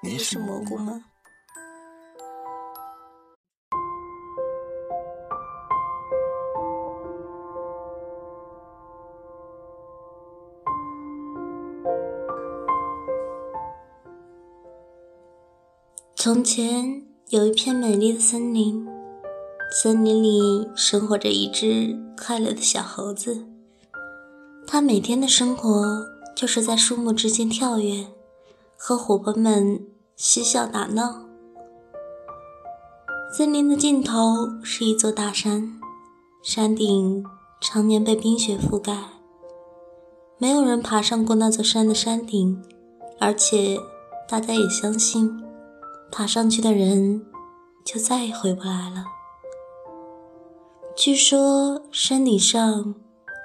你也是蘑菇吗？从前有一片美丽的森林，森林里生活着一只快乐的小猴子。它每天的生活就是在树木之间跳跃。和伙伴们嬉笑打闹。森林的尽头是一座大山，山顶常年被冰雪覆盖，没有人爬上过那座山的山顶，而且大家也相信，爬上去的人就再也回不来了。据说山顶上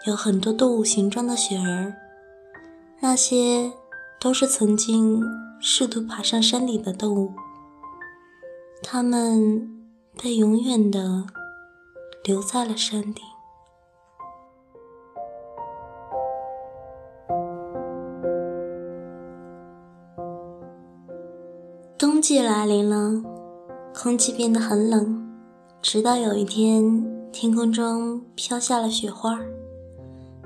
有很多动物形状的雪儿，那些。都是曾经试图爬上山顶的动物，它们被永远的留在了山顶。冬季来临了，空气变得很冷，直到有一天，天空中飘下了雪花，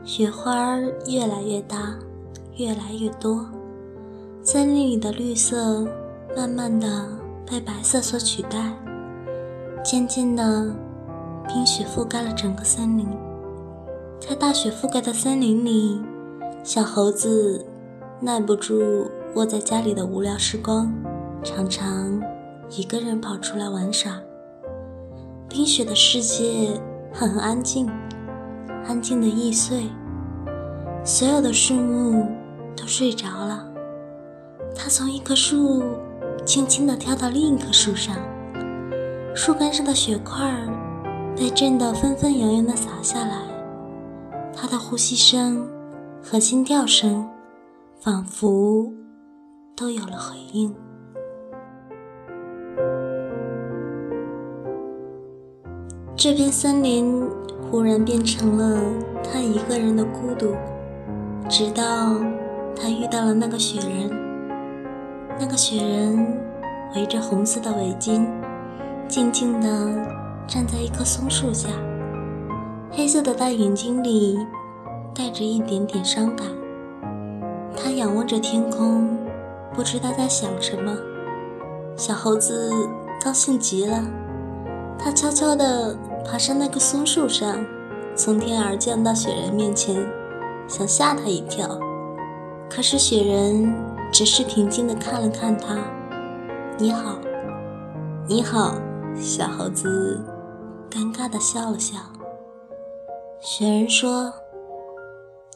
雪花越来越大，越来越多。森林里的绿色慢慢的被白色所取代，渐渐的，冰雪覆盖了整个森林。在大雪覆盖的森林里，小猴子耐不住窝在家里的无聊时光，常常一个人跑出来玩耍。冰雪的世界很安静，安静的易碎，所有的树木都睡着了。他从一棵树轻轻地跳到另一棵树上，树干上的雪块被震得纷纷扬扬地洒下来。他的呼吸声和心跳声仿佛都有了回应。这片森林忽然变成了他一个人的孤独，直到他遇到了那个雪人。那个雪人围着红色的围巾，静静地站在一棵松树下，黑色的大眼睛里带着一点点伤感。他仰望着天空，不知道在想什么。小猴子高兴极了，他悄悄地爬上那棵松树上，从天而降到雪人面前，想吓他一跳。可是雪人。只是平静地看了看他，你好，你好，小猴子，尴尬地笑了笑。雪人说：“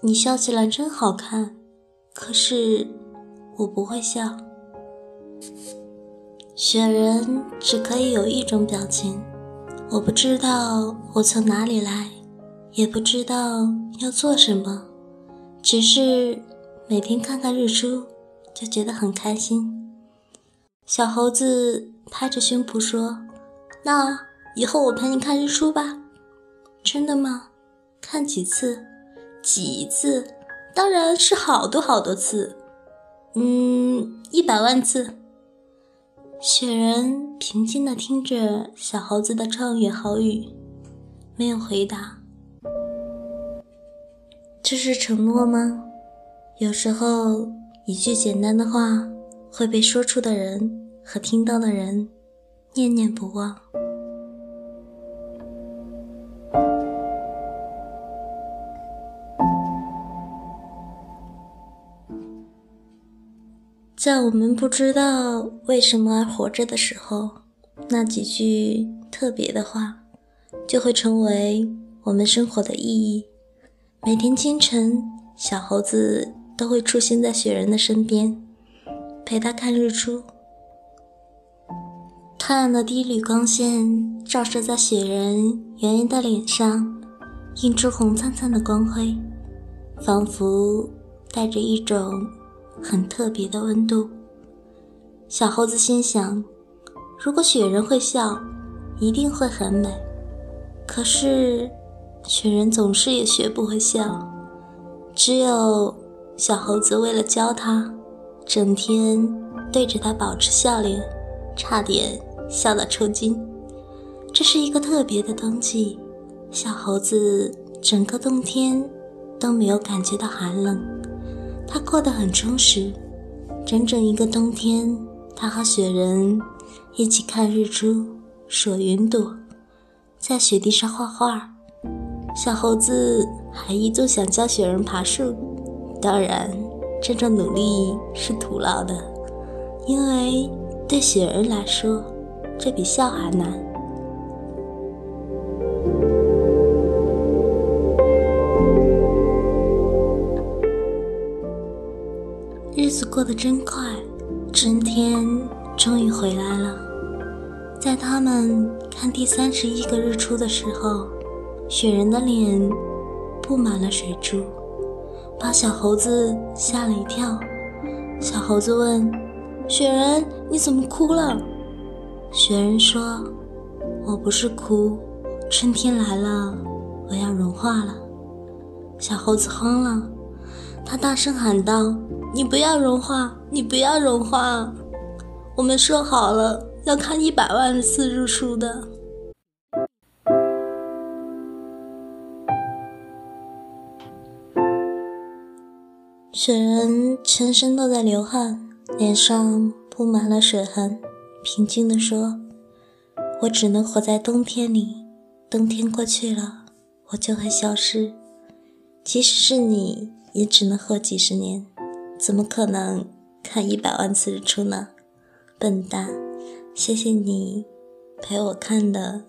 你笑起来真好看，可是我不会笑。”雪人只可以有一种表情，我不知道我从哪里来，也不知道要做什么，只是每天看看日出。就觉得很开心。小猴子拍着胸脯说：“那以后我陪你看日出吧。”“真的吗？看几次？几次？当然是好多好多次。嗯，一百万次。”雪人平静地听着小猴子的畅言好语，没有回答。这是承诺吗？有时候。一句简单的话会被说出的人和听到的人念念不忘。在我们不知道为什么而活着的时候，那几句特别的话就会成为我们生活的意义。每天清晨，小猴子。都会出现在雪人的身边，陪他看日出。太阳的第一缕光线照射在雪人圆圆的脸上，映出红灿灿的光辉，仿佛带着一种很特别的温度。小猴子心想：如果雪人会笑，一定会很美。可是，雪人总是也学不会笑，只有小猴子为了教他，整天对着他保持笑脸，差点。笑到抽筋。这是一个特别的冬季，小猴子整个冬天都没有感觉到寒冷，它过得很充实。整整一个冬天，它和雪人一起看日出、数云朵，在雪地上画画。小猴子还一度想教雪人爬树，当然，这种努力是徒劳的，因为对雪人来说。这比笑还难。日子过得真快，春天终于回来了。在他们看第三十一个日出的时候，雪人的脸布满了水珠，把小猴子吓了一跳。小猴子问：“雪人，你怎么哭了？”雪人说：“我不是哭，春天来了，我要融化了。”小猴子慌了，他大声喊道：“你不要融化，你不要融化！我们说好了要看一百万次日出的。”雪人全身都在流汗，脸上布满了水痕。平静地说：“我只能活在冬天里，冬天过去了，我就会消失。即使是你，也只能活几十年，怎么可能看一百万次日出呢？笨蛋！谢谢你陪我看的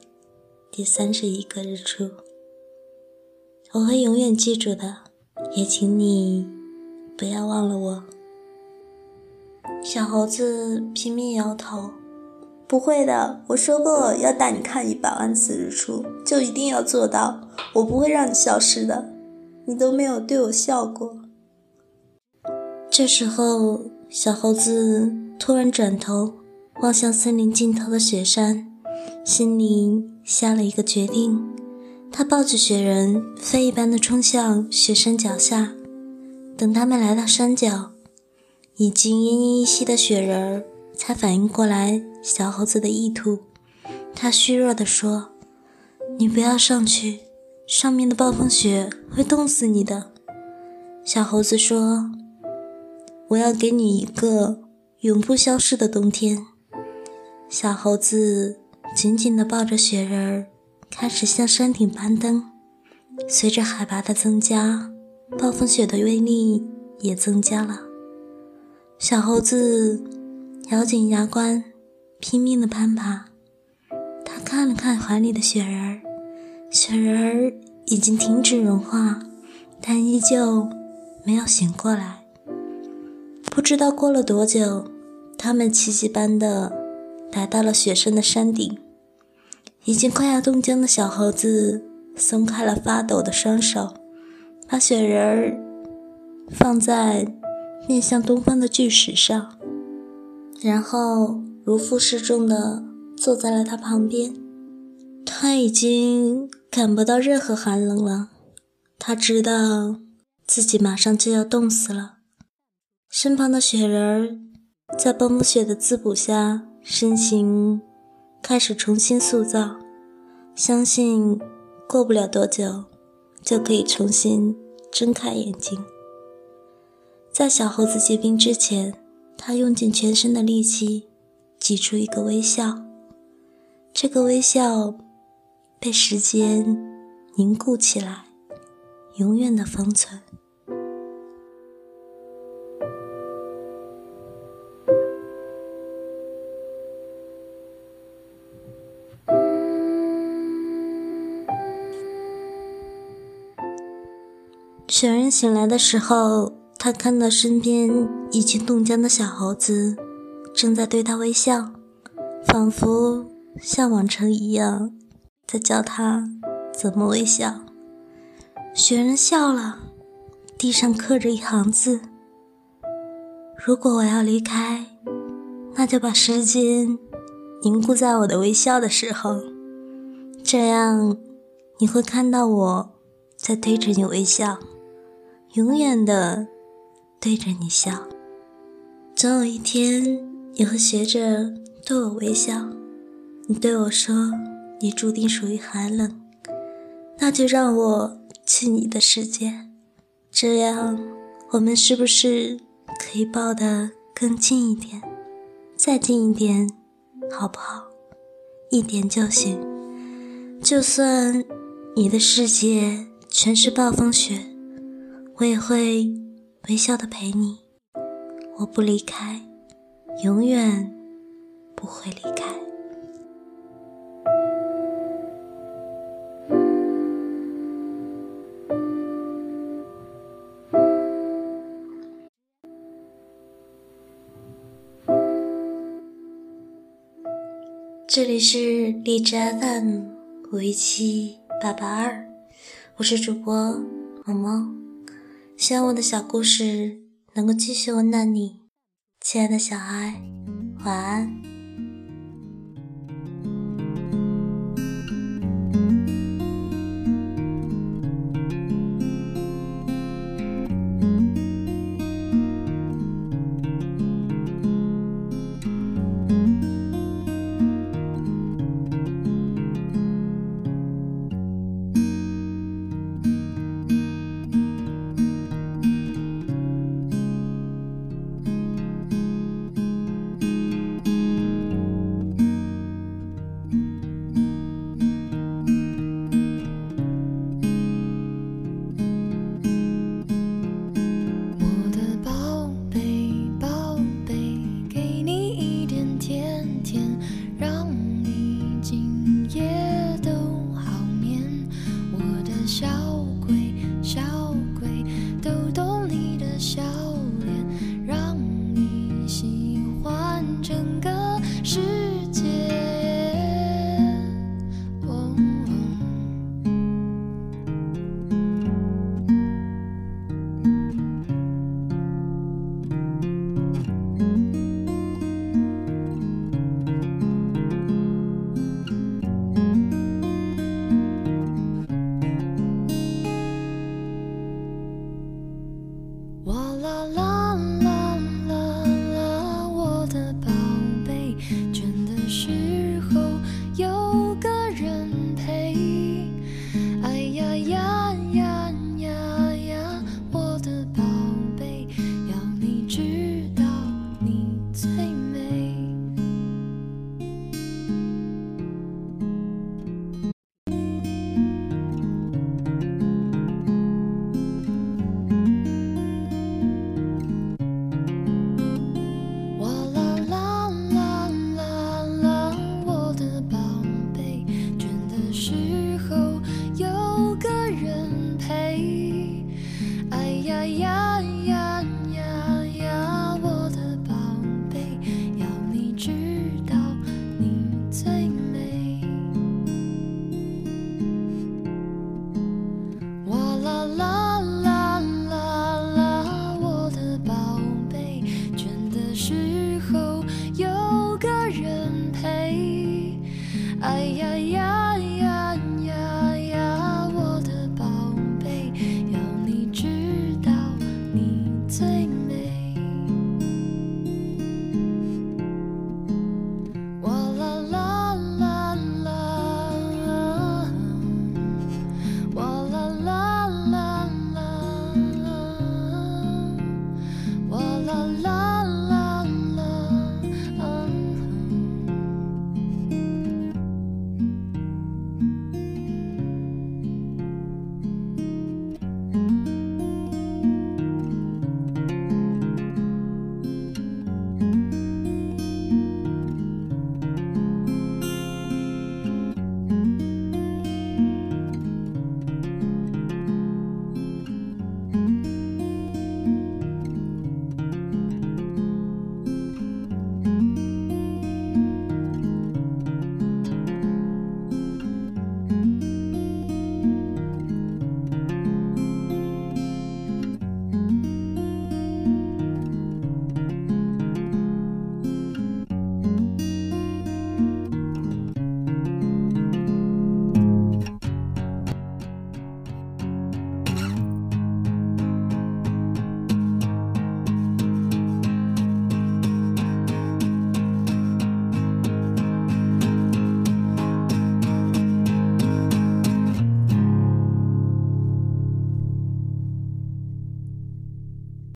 第三十一个日出，我会永远记住的。也请你不要忘了我。”小猴子拼命摇头。不会的，我说过要带你看一百万次日出，就一定要做到。我不会让你消失的，你都没有对我笑过。这时候，小猴子突然转头望向森林尽头的雪山，心里下了一个决定。他抱着雪人，飞一般的冲向雪山脚下。等他们来到山脚，已经奄奄一息的雪人儿。才反应过来小猴子的意图，他虚弱地说：“你不要上去，上面的暴风雪会冻死你的。”小猴子说：“我要给你一个永不消失的冬天。”小猴子紧紧地抱着雪人儿，开始向山顶攀登。随着海拔的增加，暴风雪的威力也增加了。小猴子。咬紧牙关，拼命的攀爬。他看了看怀里的雪人儿，雪人儿已经停止融化，但依旧没有醒过来。不知道过了多久，他们奇迹般的来到了雪山的山顶。已经快要冻僵的小猴子松开了发抖的双手，把雪人儿放在面向东方的巨石上。然后如负释重的坐在了他旁边。他已经感不到任何寒冷了，他知道自己马上就要冻死了。身旁的雪人儿在暴风雪的滋补下，身形开始重新塑造，相信过不了多久就可以重新睁开眼睛。在小猴子结冰之前。他用尽全身的力气，挤出一个微笑。这个微笑被时间凝固起来，永远的封存。雪人醒来的时候。他看到身边已经冻僵的小猴子，正在对他微笑。仿佛像往常一样在教他怎么微笑。雪人笑了，地上刻着一行字：“如果我要离开，那就把时间凝固在我的微笑的时候，这样你会看到我在对着你微笑，永远的对着你笑。总有一天。”你会学着对我微笑，你对我说：“你注定属于寒冷。”那就让我去你的世界，这样我们是不是可以抱得更近一点？再近一点，好不好？一点就行。就算你的世界全是暴风雪，我也会微笑的陪你。我不离开。永远不会离开。这里是荔枝 FM 五一七八八二，我是主播毛毛，希望我的小故事能够继续温暖你亲爱的小孩晚安。